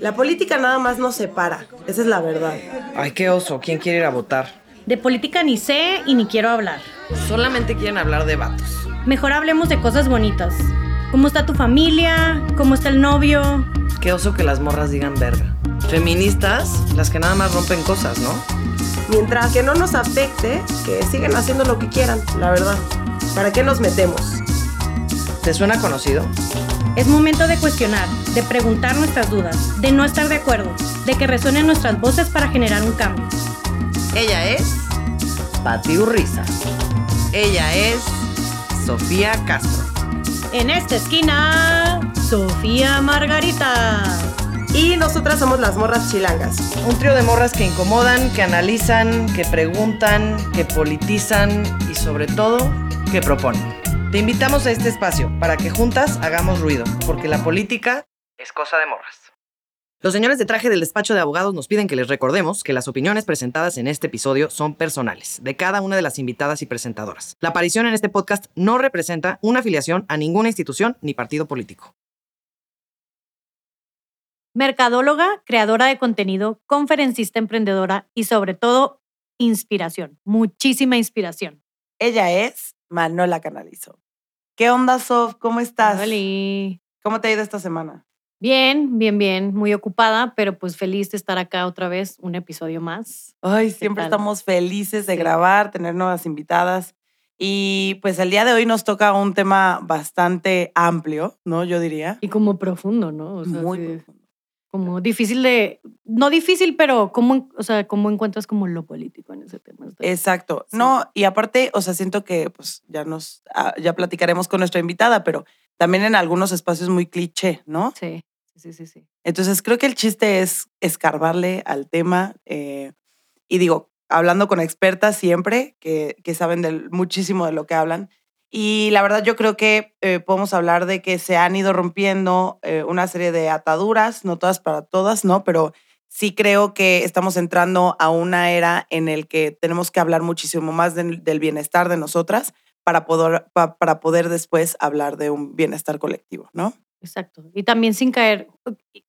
La política nada más nos separa, esa es la verdad. Ay, qué oso, ¿quién quiere ir a votar? De política ni sé y ni quiero hablar. Solamente quieren hablar de vatos. Mejor hablemos de cosas bonitas. ¿Cómo está tu familia? ¿Cómo está el novio? Qué oso que las morras digan verga. Feministas, las que nada más rompen cosas, ¿no? Mientras que no nos afecte, que sigan haciendo lo que quieran, la verdad. ¿Para qué nos metemos? ¿Te suena conocido? Es momento de cuestionar, de preguntar nuestras dudas, de no estar de acuerdo, de que resuenen nuestras voces para generar un cambio. Ella es Pati Urriza. Ella es Sofía Castro. En esta esquina, Sofía Margarita. Y nosotras somos las morras chilangas. Un trío de morras que incomodan, que analizan, que preguntan, que politizan y sobre todo, que proponen. Te invitamos a este espacio para que juntas hagamos ruido, porque la política es cosa de morras. Los señores de traje del despacho de abogados nos piden que les recordemos que las opiniones presentadas en este episodio son personales, de cada una de las invitadas y presentadoras. La aparición en este podcast no representa una afiliación a ninguna institución ni partido político. Mercadóloga, creadora de contenido, conferencista emprendedora y sobre todo, inspiración. Muchísima inspiración. Ella es Manola Canalizo. ¿Qué onda, Sof? ¿Cómo estás? Hola. ¿Cómo te ha ido esta semana? Bien, bien, bien, muy ocupada, pero pues feliz de estar acá otra vez, un episodio más. Ay, siempre estamos felices de grabar, tener nuevas invitadas. Y pues el día de hoy nos toca un tema bastante amplio, ¿no? Yo diría. Y como profundo, ¿no? O sea, Muy profundo. Como difícil de, no difícil, pero ¿cómo, o sea, cómo encuentras como lo político en ese tema? Exacto. No, y aparte, o sea, siento que pues ya nos, ah, ya platicaremos con nuestra invitada, pero también en algunos espacios muy cliché, ¿no? Sí. Sí, sí, sí. Entonces creo que el chiste es escarbarle al tema eh, y digo, hablando con expertas siempre que, que saben muchísimo de lo que hablan. Y la verdad yo creo que eh, podemos hablar de que se han ido rompiendo eh, una serie de ataduras, no todas para todas, ¿no? Pero sí creo que estamos entrando a una era en el que tenemos que hablar muchísimo más del bienestar de nosotras para poder, para poder después hablar de un bienestar colectivo, ¿no? Exacto. Y también sin caer,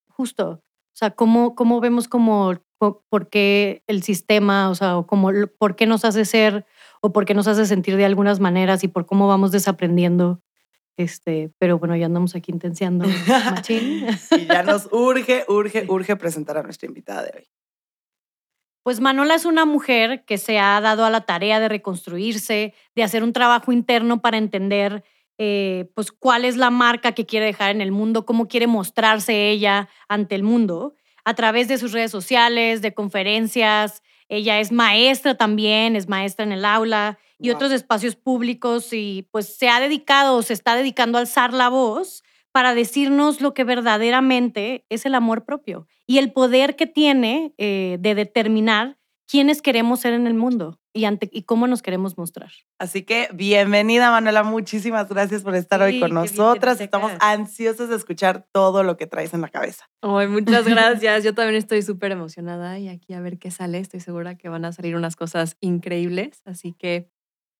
justo, o sea, cómo, cómo vemos como por qué el sistema, o sea, como, por qué nos hace ser o por qué nos hace sentir de algunas maneras y por cómo vamos desaprendiendo. Este, pero bueno, ya andamos aquí intenciando machín. y ya nos urge, urge, urge presentar a nuestra invitada de hoy. Pues Manola es una mujer que se ha dado a la tarea de reconstruirse, de hacer un trabajo interno para entender eh, pues cuál es la marca que quiere dejar en el mundo, cómo quiere mostrarse ella ante el mundo a través de sus redes sociales, de conferencias. Ella es maestra también, es maestra en el aula y otros espacios públicos y pues se ha dedicado, se está dedicando a alzar la voz para decirnos lo que verdaderamente es el amor propio y el poder que tiene eh, de determinar quiénes queremos ser en el mundo y, ante, y cómo nos queremos mostrar. Así que bienvenida, Manuela. Muchísimas gracias por estar hoy con nosotras. Estamos ansiosas de escuchar todo lo que traes en la cabeza. Ay, muchas gracias. Yo también estoy súper emocionada y aquí a ver qué sale. Estoy segura que van a salir unas cosas increíbles. Así que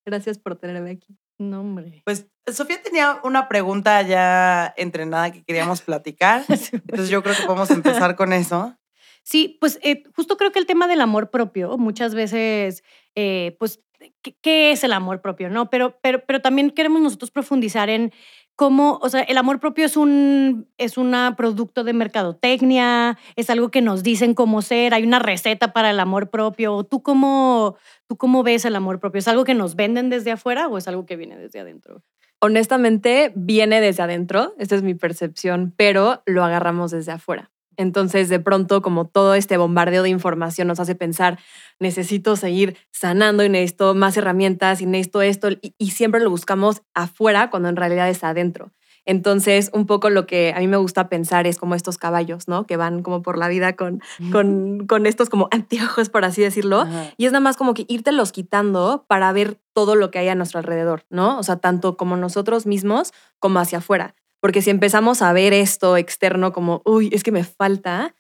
gracias por tenerme aquí. No, hombre. Pues Sofía tenía una pregunta ya entrenada que queríamos platicar. Entonces yo creo que podemos empezar con eso. Sí, pues eh, justo creo que el tema del amor propio, muchas veces, eh, pues, ¿qué, es el amor propio? ¿No? Pero, pero, pero también queremos nosotros profundizar en cómo, o sea, el amor propio es un es una producto de mercadotecnia, es algo que nos dicen cómo ser, hay una receta para el amor propio. ¿Tú cómo, ¿Tú cómo ves el amor propio? ¿Es algo que nos venden desde afuera o es algo que viene desde adentro? Honestamente, viene desde adentro, esta es mi percepción, pero lo agarramos desde afuera. Entonces, de pronto, como todo este bombardeo de información nos hace pensar, necesito seguir sanando y necesito más herramientas y necesito esto, y, siempre lo buscamos afuera cuando en realidad es adentro. Entonces, un poco lo que a mí me gusta pensar es como estos caballos, ¿no? Que van como por la vida con, con, con estos como anteojos, por así decirlo. Y es nada más como que los quitando para ver todo lo que hay a nuestro alrededor, ¿no? O sea, tanto como nosotros mismos como hacia afuera. Porque si empezamos a ver esto externo como, uy, es que me falta,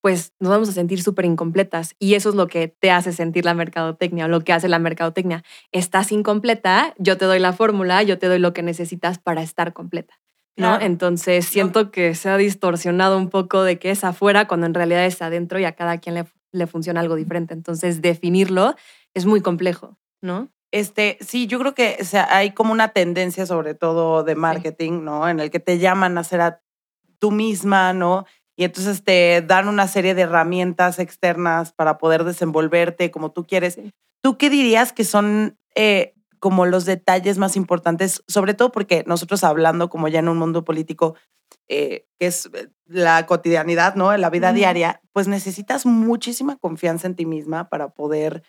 pues nos vamos a sentir súper incompletas. Y eso es lo que te hace sentir la mercadotecnia o lo que hace la mercadotecnia. Estás incompleta, yo te doy la fórmula, yo te doy lo que necesitas para estar completa. ¿no? Claro. Entonces siento que se ha distorsionado un poco de que es afuera cuando en realidad es adentro y a cada quien le, le funciona algo diferente. Entonces definirlo es muy complejo, ¿no? Este, sí, yo creo que o sea, hay como una tendencia, sobre todo de marketing, ¿no? En el que te llaman a ser a tú misma, ¿no? Y entonces te dan una serie de herramientas externas para poder desenvolverte como tú quieres. Sí. ¿Tú qué dirías que son eh, como los detalles más importantes? Sobre todo porque nosotros hablando como ya en un mundo político, eh, que es eh, la cotidianidad, ¿no? En la vida diaria, pues necesitas muchísima confianza en ti misma para poder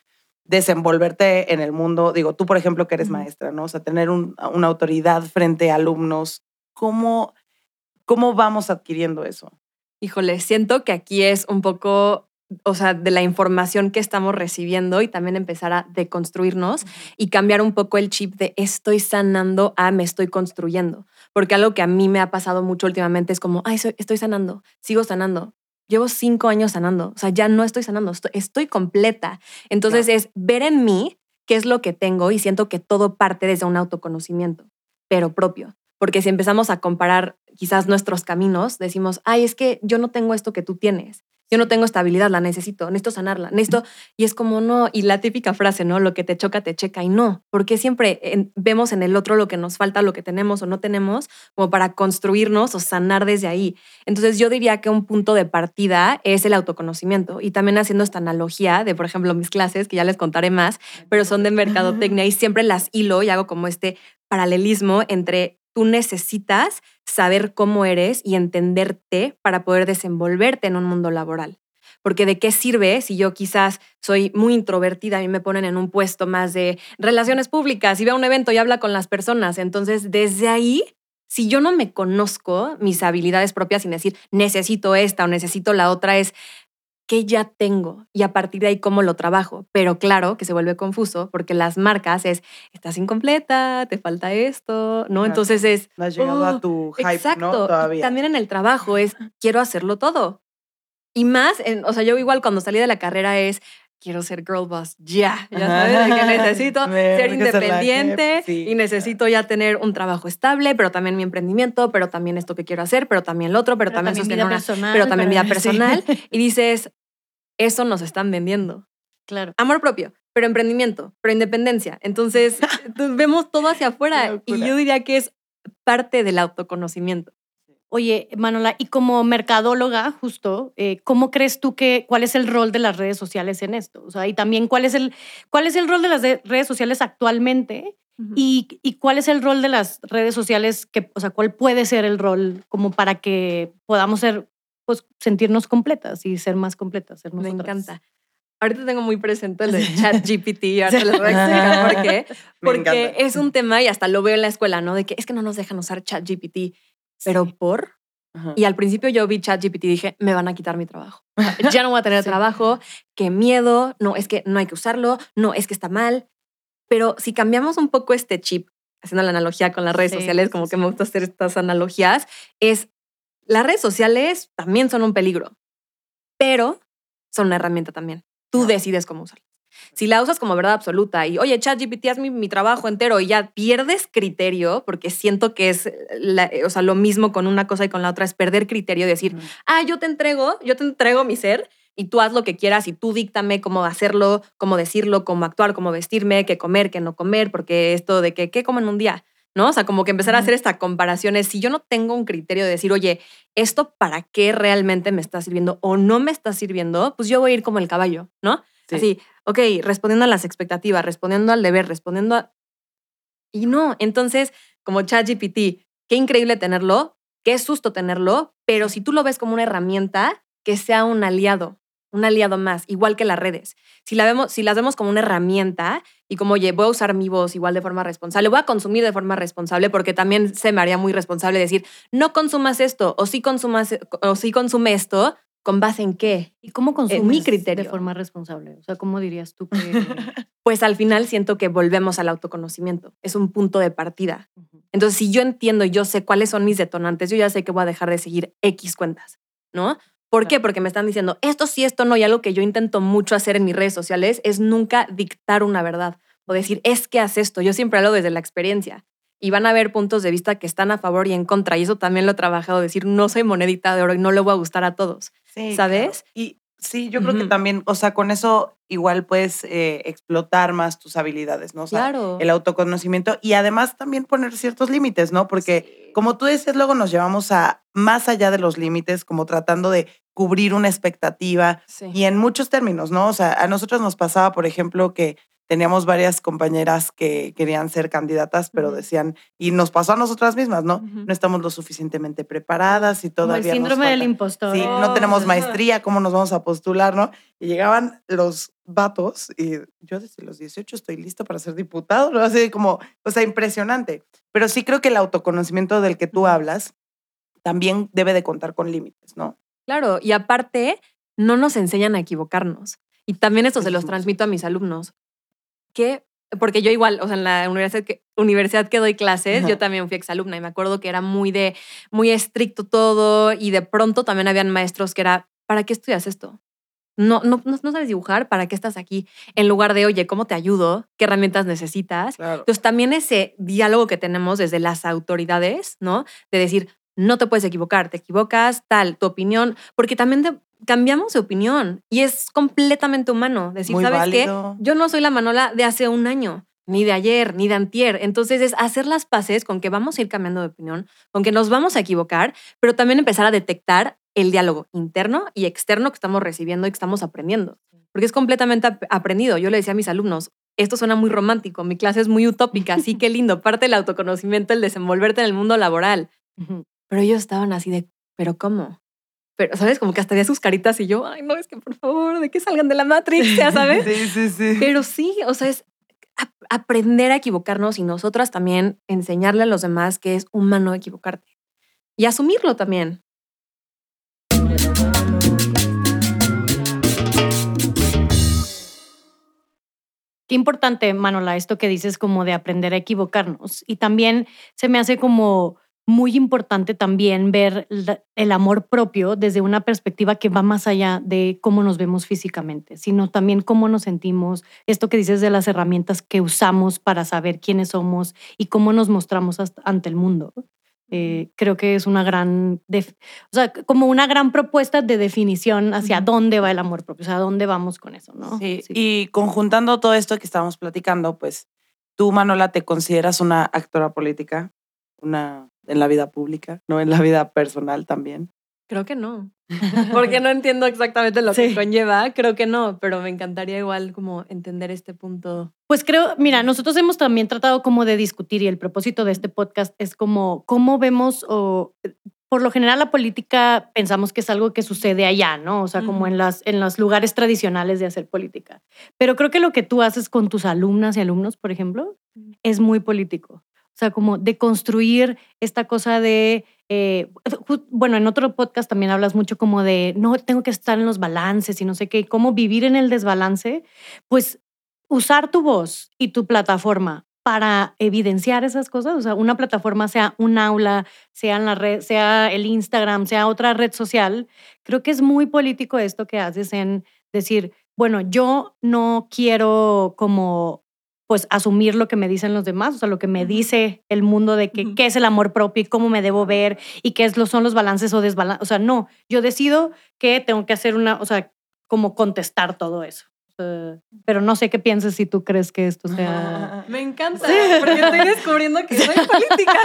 desenvolverte en el mundo. Digo, tú, por ejemplo, que eres maestra, ¿no? O sea, tener un- una autoridad frente a alumnos. ¿Cómo, ¿Cómo vamos adquiriendo eso? Híjole, siento que aquí es un poco, o sea, de la información que estamos recibiendo y también empezar a deconstruirnos y cambiar un poco el chip de estoy sanando a me estoy construyendo. Porque algo que a mí me ha pasado mucho últimamente es como, ay, soy- estoy sanando, sigo sanando. Llevo cinco años sanando, o sea, ya no estoy sanando, estoy, estoy completa. Entonces es ver en mí qué es lo que tengo y siento que todo parte desde un autoconocimiento, pero propio. Porque si empezamos a comparar quizás nuestros caminos, decimos, ay, es que yo no tengo esto que tú tienes. Yo no tengo estabilidad, la necesito, necesito sanarla, necesito. Y es como no, y la típica frase, ¿no? Lo que te choca, te checa y no, porque siempre en- vemos en el otro lo que nos falta, lo que tenemos o no tenemos, como para construirnos o sanar desde ahí. Entonces yo diría que un punto de partida es el autoconocimiento y también haciendo esta analogía de, por ejemplo, mis clases, que ya les contaré más, pero son de mercadotecnia y siempre las hilo y hago como este paralelismo entre tú necesitas saber cómo eres y entenderte para poder desenvolverte en un mundo laboral. Porque de qué sirve si yo quizás soy muy introvertida y me ponen en un puesto más de relaciones públicas y veo un evento y habla con las personas. Entonces, desde ahí, si yo no me conozco mis habilidades propias sin decir necesito esta o necesito la otra, es qué ya tengo y a partir de ahí cómo lo trabajo. Pero claro que se vuelve confuso porque las marcas es, estás incompleta, te falta esto, ¿no? Claro. Entonces es, No has llegado Oh, a tu hype, Exacto. ¿no? Todavía. también en el trabajo es, quiero hacerlo todo. Y más, en- o sea, yo igual cuando salí de la carrera es, quiero ser girl boss ya. Ya sabes, que necesito Me ser independiente sí, y necesito ya tener un trabajo estable, pero también mi emprendimiento, pero también esto que quiero hacer, pero también lo otro, pero, también, sostener vida una- personal. pero también vida sí. personal. Y dices, eso nos están vendiendo. Claro. Amor propio, pero emprendimiento, pero independencia. Entonces, vemos todo hacia afuera y yo diría que es parte del autoconocimiento. Oye, Manola, y como mercadóloga, justo, eh, ¿cómo crees tú que, cuál es el rol de las redes sociales en esto? O sea, y también cuál es el, cuál es el rol de las de- redes sociales actualmente y, y cuál es el rol de las redes sociales, que, o sea, cuál puede ser el rol como para que podamos ser, pues, sentirnos completas y ser más completas. Ser Me nosotras? encanta. Ahorita tengo muy presente el de ChatGPT, ahora les voy a explicar por qué. Porque es un tema y hasta lo veo en la escuela, ¿no? De que es que no nos dejan usar ChatGPT. Pero Sí. por. Ajá. Y al principio yo vi ChatGPT y dije, me van a quitar mi trabajo. Ya no voy a tener Sí. trabajo, qué miedo, no, es que no hay que usarlo, no, es que está mal. Pero si cambiamos un poco este chip, haciendo la analogía con las redes Sí, sociales, como que me gusta hacer estas analogías, es las redes sociales también son un peligro, pero son una herramienta también. Tú decides cómo usarla. Si la usas como verdad absoluta y, oye, ChatGPT, haz mi, mi trabajo entero y ya pierdes criterio, porque siento que es la- o sea, lo mismo con una cosa y con la otra, es perder criterio y decir, ah, yo te entrego, yo te entrego mi ser y tú haz lo que quieras y tú díctame cómo hacerlo, cómo decirlo, cómo actuar, cómo vestirme, qué comer, qué no comer, porque esto de que, ¿qué como en un día? ¿No? O sea, como que empezar a hacer esta comparación es, si yo no tengo un criterio de decir, oye, ¿esto para qué realmente me está sirviendo o no me está sirviendo? Pues yo voy a ir como el caballo, ¿no? Sí. Así, ok, respondiendo a las expectativas, respondiendo al deber, respondiendo a... Y no, entonces, como ChatGPT, qué increíble tenerlo, qué susto tenerlo, pero si tú lo ves como una herramienta, que sea un aliado, un aliado más, igual que las redes. Si, la vemos, si las vemos como una herramienta y como, oye, voy a usar mi voz igual de forma responsable, voy a consumir de forma responsable, porque también se me haría muy responsable decir, no consumas esto, o sí, consumas, o sí consume esto, ¿con base en qué? ¿Y cómo consumes mi criterio. de forma responsable? O sea, ¿cómo dirías tú que...? Pues al final siento que volvemos al autoconocimiento, es un punto de partida. Entonces, si yo entiendo y yo sé cuáles son mis detonantes, yo ya sé que voy a dejar de seguir X cuentas, ¿no? ¿Por qué? Porque me están diciendo esto sí, esto no. Y algo que yo intento mucho hacer en mis redes sociales es nunca dictar una verdad o decir, es que haz esto. Yo siempre hablo desde la experiencia. Y van a haber puntos de vista que están a favor y en contra. Y eso también lo he trabajado, decir, no soy monedita de oro y no le voy a gustar a todos. Sí, ¿Sabes? claro. Y sí, yo creo que también, o sea, con eso igual puedes eh, explotar más tus habilidades, ¿no? O sea, claro. el autoconocimiento y además también poner ciertos límites, ¿no? Porque Sí. como tú decías, luego nos llevamos a más allá de los límites, como tratando de cubrir una expectativa Sí. y en muchos términos, ¿no? O sea, a nosotros nos pasaba, por ejemplo, que teníamos varias compañeras que querían ser candidatas, pero decían, y nos pasó a nosotras mismas, ¿no? No estamos lo suficientemente preparadas y Como el todavía nos síndrome del impostor. Sí, no tenemos maestría, ¿cómo nos vamos a postular, no? Y llegaban los vatos y yo desde los 18 estoy listo para ser diputado, ¿no? Así como, o sea, impresionante. Pero sí creo que el autoconocimiento del que tú hablas también debe de contar con límites, ¿no? Claro, y aparte, no nos enseñan a equivocarnos. Y también esto se los transmito a mis alumnos. Que, porque yo igual, o sea, en la universidad que, universidad que doy clases, Ajá. yo también fui exalumna y me acuerdo que era muy de, muy estricto todo y de pronto también habían maestros que era, ¿para qué estudias esto? No, no, no, sabes dibujar, ¿para qué estás aquí? En lugar de, oye, ¿cómo te ayudo? ¿Qué herramientas necesitas? Claro. Entonces, también ese diálogo que tenemos desde las autoridades, ¿no? De decir, no te puedes equivocar, te equivocas, tal, tu opinión, porque también te- cambiamos de opinión y es completamente humano. Decir, Muy ¿sabes válido. qué? Yo no soy la Manola de hace un año, ni de ayer, ni de antier. Entonces, es hacer las paces con que vamos a ir cambiando de opinión, con que nos vamos a equivocar, pero también empezar a detectar el diálogo interno y externo que estamos recibiendo y que estamos aprendiendo. Porque es completamente ap- aprendido. Yo le decía a mis alumnos, esto suena muy romántico, mi clase es muy utópica, sí, qué lindo, parte del autoconocimiento, el desenvolverte en el mundo laboral. Pero ellos estaban así de, ¿pero cómo? Pero, ¿sabes? Como que hasta veía sus caritas y yo, ay, no, es que por favor, de que salgan de la Matrix, ya sabes. Sí, sí, sí. Pero sí, o sea, es ap- aprender a equivocarnos y nosotras también enseñarle a los demás que es humano equivocarte. Y asumirlo también. Qué importante, Manola, esto que dices como de aprender a equivocarnos. Y también se me hace como muy importante también ver el amor propio desde una perspectiva que va más allá de cómo nos vemos físicamente, sino también cómo nos sentimos, esto que dices de las herramientas que usamos para saber quiénes somos y cómo nos mostramos ante el mundo. Eh, creo que es una gran, o sea, como una gran propuesta de definición hacia dónde va el amor propio, o sea, dónde vamos con eso, ¿no? Sí, y conjuntando todo esto que estábamos platicando, pues tú, Manola, te consideras una actora política, una en la vida pública, no en la vida personal también. Creo que no. Porque no entiendo exactamente lo que Sí. conlleva. Creo que no, pero me encantaría igual como entender este punto. Pues creo, mira, nosotros hemos también tratado como de discutir y el propósito de este podcast es como cómo vemos o por lo general la política pensamos que es algo que sucede allá, ¿no? O sea, como Ujú. en las en los lugares tradicionales de hacer política. Pero creo que lo que tú haces con tus alumnas y alumnos, por ejemplo, Ujú. es muy político. O sea, como de construir esta cosa de, eh, bueno, en otro podcast también hablas mucho como de, no, tengo que estar en los balances y no sé qué, cómo vivir en el desbalance, pues usar tu voz y tu plataforma para evidenciar esas cosas, o sea, una plataforma sea un aula, sea en la red, sea el Instagram, sea otra red social, creo que es muy político esto que haces en decir, bueno, yo no quiero como pues asumir lo que me dicen los demás, o sea, lo que me dice el mundo de que, qué es el amor propio y cómo me debo ver y qué es lo, son los balances o desbalances. O sea, no, yo decido que tengo que hacer una, o sea, como contestar todo eso. Pero no sé qué pienses si tú crees que esto sea... Me encanta, porque estoy descubriendo que soy política.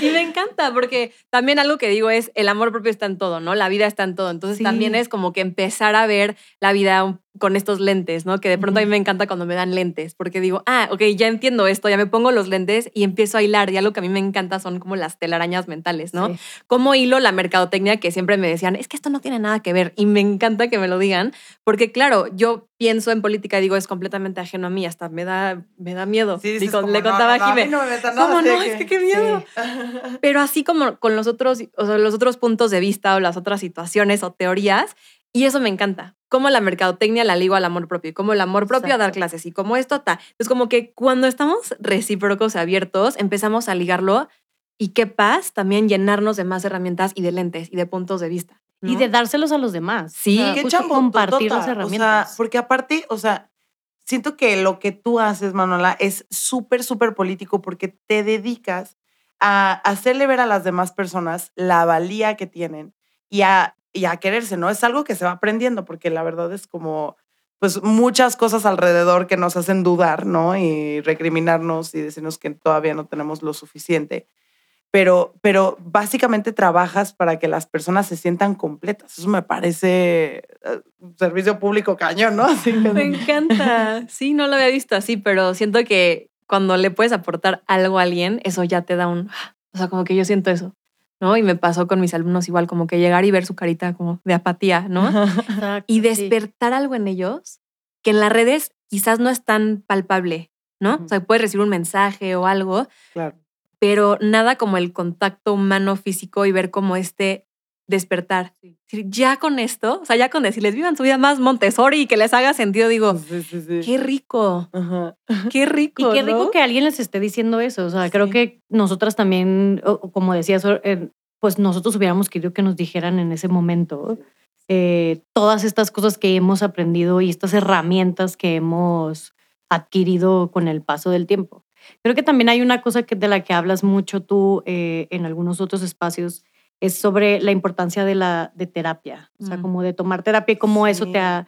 y me encanta, porque también algo que digo es, el amor propio está en todo, ¿no? La vida está en todo. Entonces Sí. también es como que empezar a ver la vida con estos lentes, ¿no? Que de pronto a mí me encanta cuando me dan lentes, porque digo, ah, ok, ya entiendo esto, ya me pongo los lentes y empiezo a hilar. Y algo que a mí me encanta son como las telarañas mentales, ¿no? Sí. cómo hilo la mercadotecnia que siempre me decían, es que esto no tiene nada que ver y me encanta que me lo digan, porque claro, yo pienso en política y digo, es completamente ajeno a mí, hasta me da, me da miedo. Sí, Digo, como, le no, contaba no, a no me nada, ¿cómo no? Es que qué miedo. Pero así como con los otros, o sea, los otros puntos de vista o las otras situaciones o teorías, y eso me encanta. Cómo la mercadotecnia la ligo al amor propio, y cómo el amor propio a dar clases y cómo esto está. Es como que cuando estamos recíprocos y abiertos, empezamos a ligarlo y qué paz también llenarnos de más herramientas y de lentes y de puntos de vista. Y de dárselos a los demás. Sí, O sea, Qué compartir las o sea, herramientas. porque aparte, o sea, siento que lo que tú haces, Manuela, es súper, súper político porque te dedicas a hacerle ver a las demás personas la valía que tienen y a, y a quererse, ¿no? Es algo que se va aprendiendo porque la verdad es como, pues muchas cosas alrededor que nos hacen dudar, ¿no? Y recriminarnos y decirnos que todavía no tenemos lo suficiente. Pero, pero básicamente trabajas para que las personas se sientan completas. Eso me parece eh, un servicio público cañón, ¿no? Así que- Me encanta. Sí, no lo había visto así, pero siento que cuando le puedes aportar algo a alguien, eso ya te da un... O sea, como que yo siento eso, ¿no? Y me pasó con mis alumnos igual, como que llegar y ver su carita como de apatía, ¿no? Exacto, y sí. despertar algo en ellos que en las redes quizás no es tan palpable, ¿no? O sea, puedes recibir un mensaje o algo, Claro. pero nada como el contacto humano físico y ver cómo este despertar. Es decir, Ya con esto, o sea, ya con decirles vivan su vida más Montessori y que les haga sentido, digo, Sí, sí, sí. qué rico, Ajá. qué rico. Y qué rico que alguien les esté diciendo eso. O sea, creo Sí. que nosotras también, como decías, eh, pues nosotros hubiéramos querido que nos dijeran en ese momento eh, todas estas cosas que hemos aprendido y estas herramientas que hemos adquirido con el paso del tiempo. Creo que también hay una cosa que, de la que hablas mucho tú eh, en algunos otros espacios, es sobre la importancia de la de terapia, o sea, Mm. como de tomar terapia y cómo eso te ha...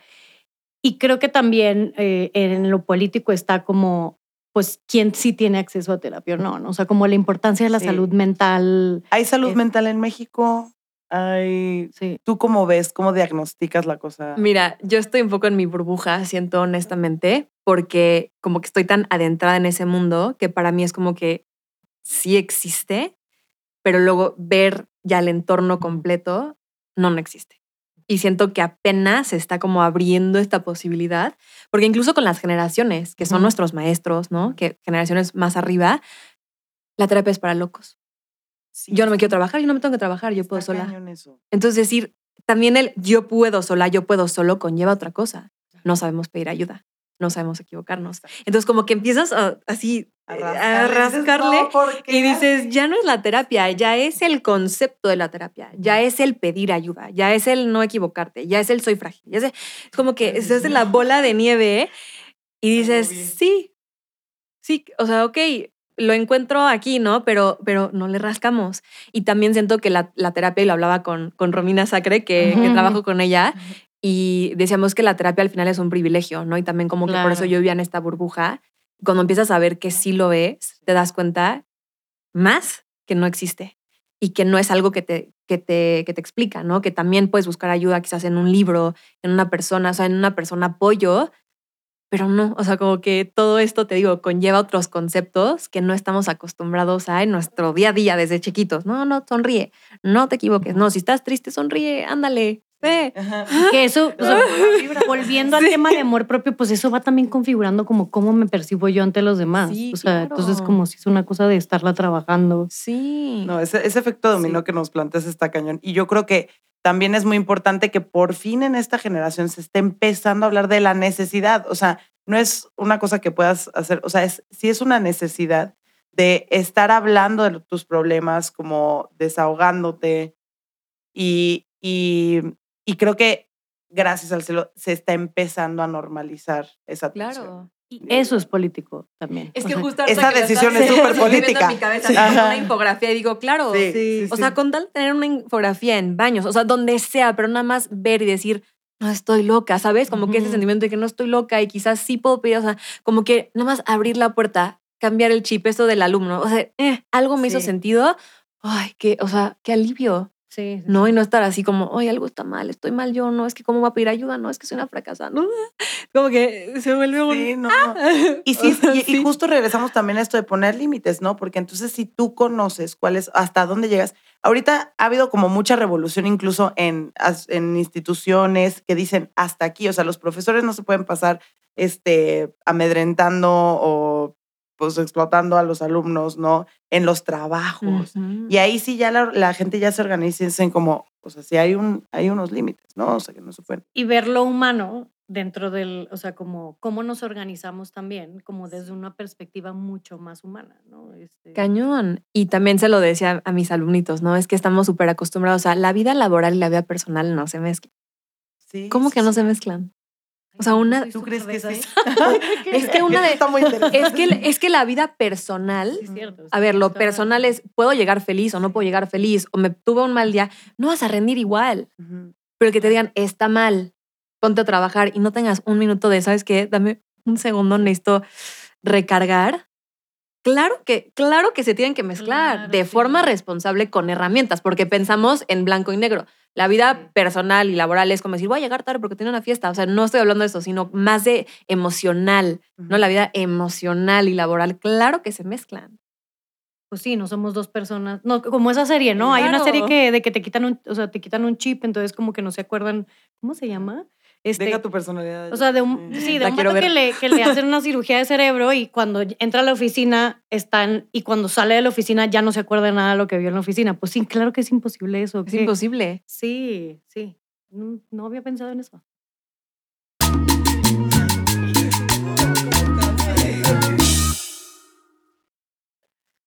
Y creo que también eh, en lo político está como, pues, quién sí tiene acceso a terapia o no, ¿no? O sea, como la importancia de la Sí. salud mental. ¿Hay salud Es- mental en México? Hay... Sí. ¿Tú cómo ves? ¿Cómo diagnosticas la cosa? Mira, yo estoy un poco en mi burbuja, siento honestamente, porque como que estoy tan adentrada en ese mundo que para mí es como que sí existe, pero luego ver ya el entorno completo, no, no existe. Y siento que apenas se está como abriendo esta posibilidad, porque incluso con las generaciones, que son nuestros maestros, ¿no? Que generaciones más arriba, la terapia es para locos. Sí, Yo no me quiero trabajar, yo no me tengo que trabajar, yo puedo sola. Entonces decir, también el yo puedo sola, yo puedo solo conlleva otra cosa. No sabemos pedir ayuda, no sabemos equivocarnos. Entonces como que empiezas a- así A eh, rascarle, a dices, rascarle "No, ¿por qué y dices, así?". ya no es la terapia, ya es el concepto de la terapia, ya es el pedir ayuda, ya es el no equivocarte, ya es el soy frágil. ya es, el- es como que se hace no. la bola de nieve y dices, sí, sí, o sea, ok, lo encuentro aquí, ¿no? Pero, pero no le rascamos. Y también siento que la, la terapia, y lo hablaba con, con Romina Sacre, que, que Ujú. trabajo con ella, y decíamos que la terapia al final es un privilegio, ¿no? Y también como que por eso yo vivía en esta burbuja. Cuando empiezas a ver que sí lo es, te das cuenta más que no existe y que no es algo que te, que te, que te explica, ¿no? Que también puedes buscar ayuda quizás en un libro, en una persona, o sea, en una persona apoyo, pero no, o sea, como que todo esto, te digo, conlleva otros conceptos que no estamos acostumbrados a en nuestro día a día desde chiquitos. No, no, sonríe, no te equivoques, no, si estás triste, sonríe, ándale, Que eso, o sea, volviendo al tema de amor propio, pues eso va también configurando como cómo me percibo yo ante los demás. Sí, o sea, claro. entonces como si es una cosa de estarla trabajando. Sí. No, ese, ese efecto dominó Sí. que nos planteas está cañón. Y yo creo que también es muy importante que por fin en esta generación se esté empezando a hablar de la necesidad. O sea, no es una cosa que puedas hacer, o sea, es, sí es una necesidad de estar hablando de tus problemas, como desahogándote. Y, y, y creo que gracias al cielo se está empezando a normalizar esa atención. Claro. Y eso es político también. Es O que sea, justo esa que decisión estás es súper política. En mi cabeza Ajá. una infografía y digo, claro. Sí, sí, O sí. sea, con tal de tener una infografía en baños, o sea, donde sea, pero nada más ver y decir, no estoy loca, ¿sabes? Como que ese sentimiento de que no estoy loca y quizás sí puedo pedir, o sea, como que nada más abrir la puerta, cambiar el chip, esto del alumno, o sea, eh, algo me hizo Sí. sentido. Ay, qué, o sea, qué alivio. Sí, sí, No, y no estar así como, oye, algo está mal, estoy mal yo, no, es que cómo voy a pedir ayuda, no, es que soy una fracasada. No, como que se vuelve un... Sí, no. Y O sí, sea, y, y justo regresamos también a esto de poner límites, ¿no? Porque entonces si tú conoces cuál es, hasta dónde llegas. Ahorita ha habido como mucha revolución incluso en, en instituciones que dicen hasta aquí, o sea, los profesores no se pueden pasar este, amedrentando o pues explotando a los alumnos, ¿no? En los trabajos. Y ahí sí ya la, la gente ya se organiza y dicen como, o sea, sí hay, un, hay unos límites, ¿no? O sea, que no se pueden. y ver lo humano dentro del, o sea, como cómo nos organizamos también, como desde una perspectiva mucho más humana, ¿no? Este, Cañón. Y también se lo decía a mis alumnitos, ¿no? Es que estamos súper acostumbrados a la vida laboral y la vida personal no se mezclan. Sí, ¿Cómo sí, que no sí. se mezclan? O sea, una- ¿Tú crees de que sí? Es que una de- Está muy interesante. Es que, es que la vida personal, Sí, es cierto, a ver, lo personal es, puedo llegar feliz o no puedo llegar feliz, o me tuve un mal día, no vas a rendir igual. Pero el que te digan, está mal, ponte a trabajar y no tengas un minuto de, ¿sabes qué? Dame un segundo, necesito recargar. Claro que, claro que se tienen que mezclar Claro, de sí. forma responsable con herramientas, porque pensamos en blanco y negro. La vida personal y laboral es como decir, voy a llegar tarde porque tengo una fiesta. O sea, no estoy hablando de eso, sino más de emocional, ¿no? La vida emocional y laboral, claro que se mezclan. Pues sí, no somos dos personas. No, como esa serie, ¿no? Hay una serie que, de que te quitan un, o sea, te quitan un chip, entonces como que no se acuerdan. ¿Cómo se llama? Este, Deja tu personalidad. O sea, de un, Sí. de un vato que le, que le hacen una cirugía de cerebro y cuando entra a la oficina están, y cuando sale de la oficina ya no se acuerda de nada de lo que vio en la oficina. Pues sí, claro que es imposible eso. Es ¿qué? imposible. Sí, sí. No, no había pensado en eso.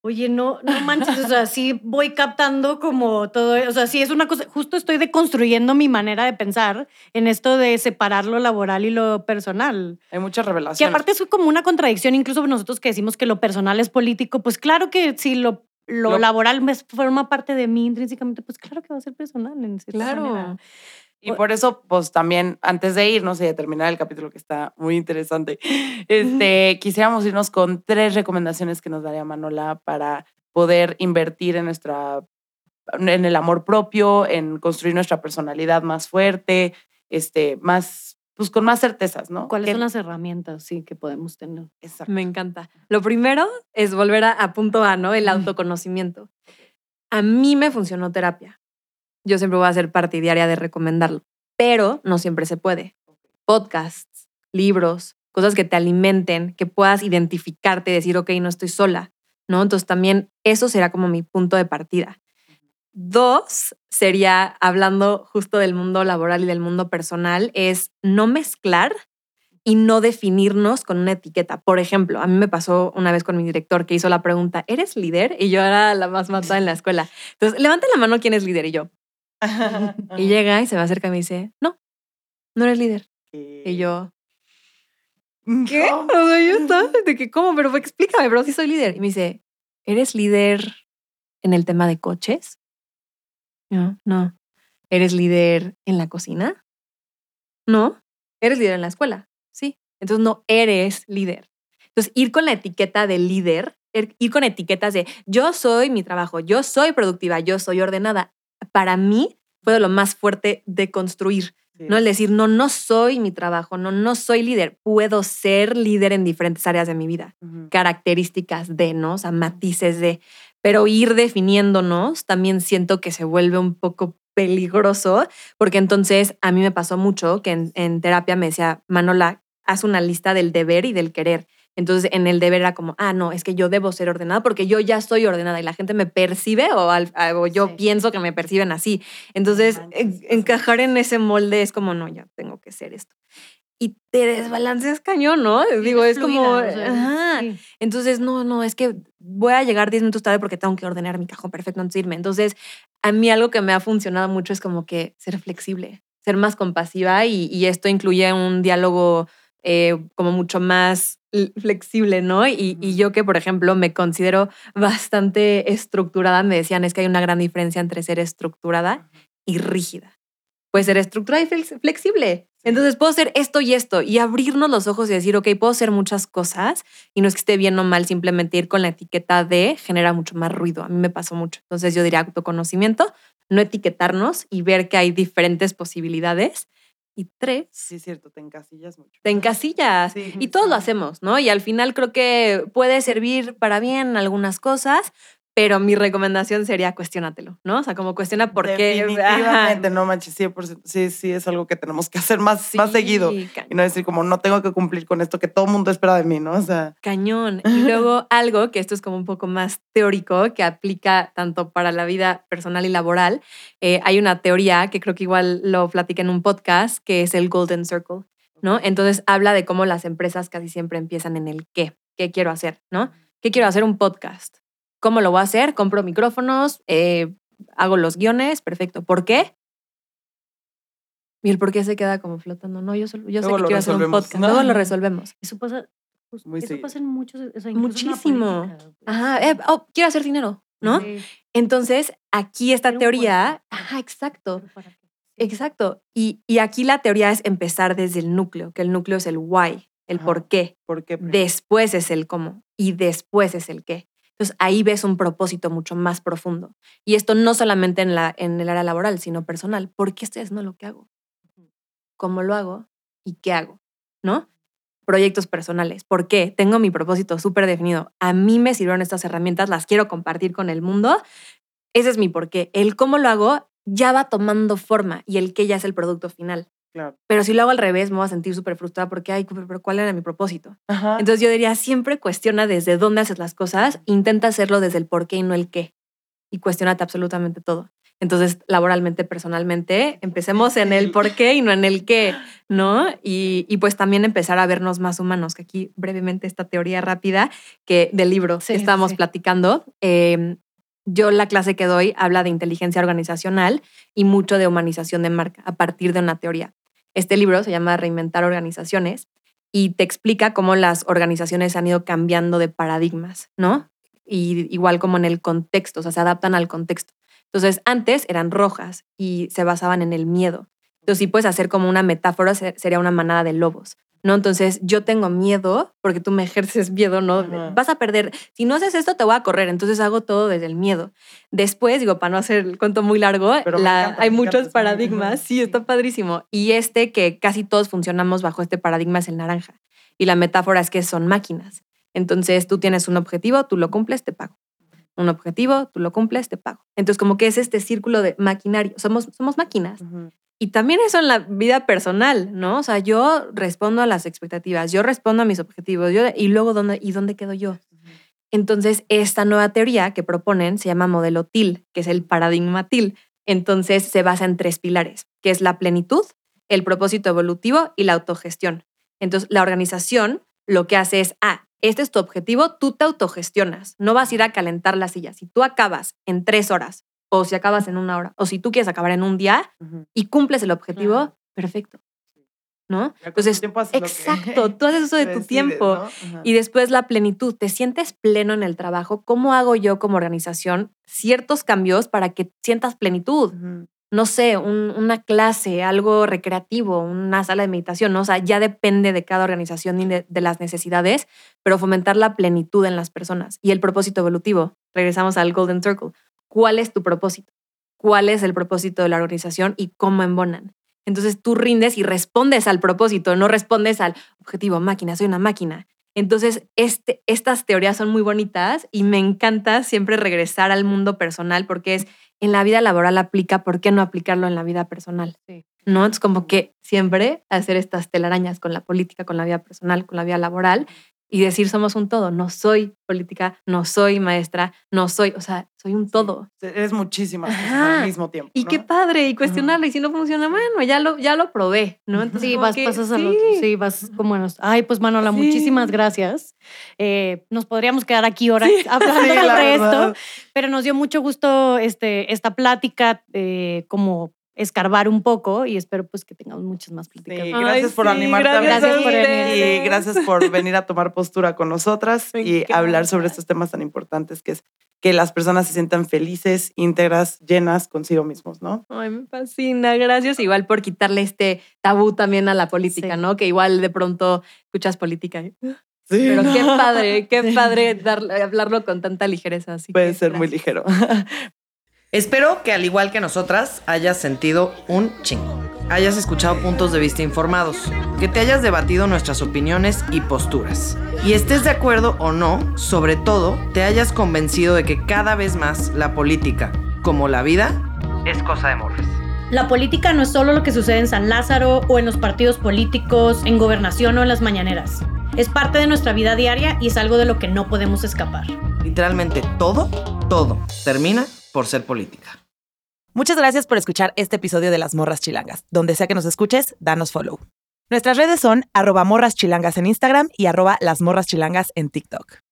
Oye, no, no manches, o sea, sí voy captando como todo, o sea, sí es una cosa, justo estoy deconstruyendo mi manera de pensar en esto de separar lo laboral y lo personal. Hay muchas Que revelaciones. aparte es como una contradicción, incluso nosotros que decimos que lo personal es político, pues claro que si lo, lo, Lo- laboral forma parte de mí intrínsecamente, pues claro que va a ser personal. En cierta Claro. manera. Y por eso, pues también, antes de irnos y de terminar el capítulo que está muy interesante, este, quisiéramos irnos con tres recomendaciones que nos daría Manola para poder invertir en nuestra, en el amor propio, en construir nuestra personalidad más fuerte, este, más, pues con más certezas, ¿no? ¿Cuáles Que- son las herramientas sí, que podemos tener? Exacto. Me encanta. Lo primero es volver a, a punto A, ¿no? El autoconocimiento. A mí me funcionó terapia. Yo siempre voy a ser partidaria de recomendarlo, pero no siempre se puede. Podcasts, libros, cosas que te alimenten, que puedas identificarte, decir, ok, no estoy sola, ¿no? Entonces también eso será como mi punto de partida. Dos, sería hablando justo del mundo laboral y del mundo personal, es no mezclar y no definirnos con una etiqueta. Por ejemplo, a mí me pasó una vez con mi director que hizo la pregunta, ¿eres líder? Y yo era la más matada en la escuela. Entonces, levante la mano quién es líder y yo. Y llega y se me acerca y me dice, no, no eres líder. Y yo, ¿qué? O sea, yo estaba de que, ¿cómo? Pero explícame, pero sí soy líder. Y me dice, ¿eres líder en el tema de coches? Yo, no. ¿Eres líder en la cocina? No. ¿Eres líder en la escuela? Sí. Entonces no eres líder. Entonces ir con la etiqueta de líder, er- ir con etiquetas de yo soy mi trabajo, yo soy productiva, yo soy ordenada, para mí fue lo más fuerte de construir. Sí. No el decir, no, no soy mi trabajo, no, no soy líder. Puedo ser líder en diferentes áreas de mi vida. Características de, ¿no? O sea, matices de. Pero ir definiéndonos también siento que se vuelve un poco peligroso, porque entonces a mí me pasó mucho que en, en terapia me decía, Manola, haz una lista del deber y del querer. Entonces en el deber era como, ah, no, es que yo debo ser ordenada porque yo ya soy ordenada y la gente me percibe o, al- o yo Sí. pienso que me perciben así. Entonces encajar en ese molde es como, no, ya tengo que ser esto. Y te desbalanceas cañón, ¿no? Digo, es como, Fluida, o sea, ajá. sí. Entonces, no, no, es que voy a llegar 10 minutos tarde porque tengo que ordenar mi cajón perfecto antes de irme. Entonces, a mí algo que me ha funcionado mucho es como que ser flexible, ser más compasiva y, y esto incluye un diálogo eh, como mucho más flexible, ¿no? Y, yo que, por ejemplo, me considero bastante estructurada, me decían, es que hay una gran diferencia entre ser estructurada y rígida. Puede ser estructurada y flex- flexible. Entonces puedo ser esto y esto y abrirnos los ojos y decir, ok, puedo ser muchas cosas y no es que esté bien o mal, simplemente ir con la etiqueta de genera mucho más ruido. A mí me pasó mucho. Entonces yo diría autoconocimiento, no etiquetarnos y ver que hay diferentes posibilidades. Y tres, Sí, es cierto, te encasillas mucho. te encasillas. Sí, Y todos lo hacemos, ¿no? Y al final creo que puede servir para bien algunas cosas, pero mi recomendación sería cuestionatelo, ¿no? O sea, como cuestiona por qué. Definitivamente, no manches, 100%. Sí, sí, es algo que tenemos que hacer más, más seguido. Y no decir como, no tengo que cumplir con esto que todo el mundo espera de mí, ¿no? O sea, Cañón. Y luego algo que esto es como un poco más teórico, que aplica tanto para la vida personal y laboral. eh, hay una teoría que creo que igual lo platiqué en un podcast, que es el Golden Circle, ¿no? Entonces habla de cómo las empresas casi siempre empiezan en el qué. ¿Qué quiero hacer, no? ¿Qué quiero hacer? Un podcast. ¿Cómo lo voy a hacer? Compro micrófonos, eh, hago los guiones, perfecto. ¿Por qué? Y el por qué se queda como flotando. No, yo, solo- yo sé que quiero hacer un podcast. Luego lo resolvemos. Eso pasa, pues, Muy eso pasa en muchos, o sea, Muchísimo. política, pues. Ajá, eh, oh, quiero hacer dinero, ¿no? Sí, Entonces, aquí esta un teoría, ajá, exacto, pero qué. Exacto. Y, y aquí la teoría es empezar desde el núcleo, que el núcleo es el why, el Ajá. por qué. Porque Después es el cómo y después es el qué. Entonces ahí ves un propósito mucho más profundo. Y esto no solamente en, la, en el área laboral, sino personal. ¿Por qué estoy haciendo lo que hago? ¿Cómo lo hago? ¿Y qué hago? ¿No? Proyectos personales. ¿Por qué? Tengo mi propósito súper definido. A mí me sirvieron estas herramientas, las quiero compartir con el mundo. Ese es mi por qué. El cómo lo hago ya va tomando forma y el qué ya es el producto final. Claro. Pero si lo hago al revés, me voy a sentir súper frustrada porque, ay, pero ¿cuál era mi propósito? Ajá. Entonces yo diría, siempre cuestiona desde dónde haces las cosas, intenta hacerlo desde el por qué y no el qué. Y cuestionate absolutamente todo. Entonces, laboralmente, personalmente, empecemos en el por qué y no en el qué, ¿no? Y, y pues también empezar a vernos más humanos, que aquí brevemente esta teoría rápida que del libro Sí, que estábamos sí. platicando. eh, yo la clase que doy habla de inteligencia organizacional y mucho de humanización de marca a partir de una teoría. Este libro se llama Reinventar Organizaciones y te explica cómo las organizaciones han ido cambiando de paradigmas, ¿no? Y igual como en el contexto, o sea, se adaptan al contexto. Entonces, antes eran rojas y se basaban en el miedo. Entonces, si puedes hacer como una metáfora, se- sería una manada de lobos, ¿no? Entonces, yo tengo miedo porque tú me ejerces miedo, ¿no? Ajá. Vas a perder. Si no haces esto, te voy a correr. Entonces, hago todo desde el miedo. Después, digo, para no hacer el cuento muy largo, Pero me la- encanta, hay muchos encanta, paradigmas. Sí, está padrísimo. Y este que casi todos funcionamos bajo este paradigma es el naranja. Y la metáfora es que son máquinas. Entonces, tú tienes un objetivo, tú lo cumples, te pago. Un objetivo, tú lo cumples, te pago. Entonces, como que es este círculo de maquinario. Somos, somos máquinas. Y también eso en la vida personal, ¿no? O sea, yo respondo a las expectativas, yo respondo a mis objetivos, yo, y luego, ¿dónde, ¿y dónde quedo yo? Entonces, esta nueva teoría que proponen se llama modelo TIL, que es el paradigma TIL. Entonces, se basa en tres pilares, que es la plenitud, el propósito evolutivo y la autogestión. Entonces, la organización lo que hace es, ah, este es tu objetivo, tú te autogestionas, no vas a ir a calentar la silla. Si tú acabas en tres horas, o si acabas en una hora, o si tú quieres acabar en un día, y cumples el objetivo, Claro. perfecto. ¿No? Entonces, exacto, tú haces eso de tu decides, tiempo. Y después la plenitud, te sientes pleno en el trabajo. ¿Cómo hago yo como organización ciertos cambios para que sientas plenitud? No sé, un- una clase, algo recreativo, una sala de meditación, ¿no? O sea, ya depende de cada organización y de, de las necesidades, pero fomentar la plenitud en las personas y el propósito evolutivo. Regresamos al Golden Circle. ¿Cuál es tu propósito? ¿Cuál es el propósito de la organización y cómo embonan? Entonces tú rindes y respondes al propósito, no respondes al objetivo, máquina, soy una máquina. Entonces, este, estas teorías son muy bonitas y me encanta siempre regresar al mundo personal porque es en la vida laboral aplica, ¿por qué no aplicarlo en la vida personal? Sí. ¿No? Es como que siempre hacer estas telarañas con la política, con la vida personal, con la vida laboral y decir somos un todo. No soy política, no soy maestra, no soy, o sea, soy un todo. Eres muchísimas Ajá. al mismo tiempo. Y ¿no? qué padre, y cuestionarlo. Y si no funciona, bueno, ya lo, ya lo probé, ¿no? Entonces, Sí, vas, que, pasas al sí. otro. Sí, vas como en los- Ay, pues Manola, Sí. muchísimas gracias. Eh, nos podríamos quedar aquí horas hablando Sí, la sobre esto, pero nos dio mucho gusto este, esta plática, eh, como escarbar un poco y espero pues que tengamos muchas más pláticas. Sí, Ay, gracias por sí, animarte a gracias venir por venir. y gracias por venir a tomar postura con nosotras Me y hablar sobre estos temas tan importantes que es que las personas se sientan felices, íntegras, llenas consigo mismos, ¿no? Ay, me fascina. Gracias igual por quitarle este tabú también a la política, Sí. ¿no? Que igual de pronto escuchas política. y- Sí, Pero ¿no? qué padre, qué padre dar- hablarlo con tanta ligereza. Así Puede que ser muy ligero. Espero que al igual que nosotras hayas sentido un chingo. Hayas escuchado puntos de vista informados, que te hayas debatido nuestras opiniones y posturas. Y estés de acuerdo o no, sobre todo, te hayas convencido de que cada vez más la política, como la vida, es cosa de morras. La política no es solo lo que sucede en San Lázaro o en los partidos políticos, en gobernación o en las mañaneras. Es parte de nuestra vida diaria y es algo de lo que no podemos escapar. Literalmente todo, todo termina por ser política. Muchas gracias por escuchar este episodio de Las Morras Chilangas. Donde sea que nos escuches, danos follow. Nuestras redes son arroba morras chilangas en Instagram y arroba las chilangas en TikTok.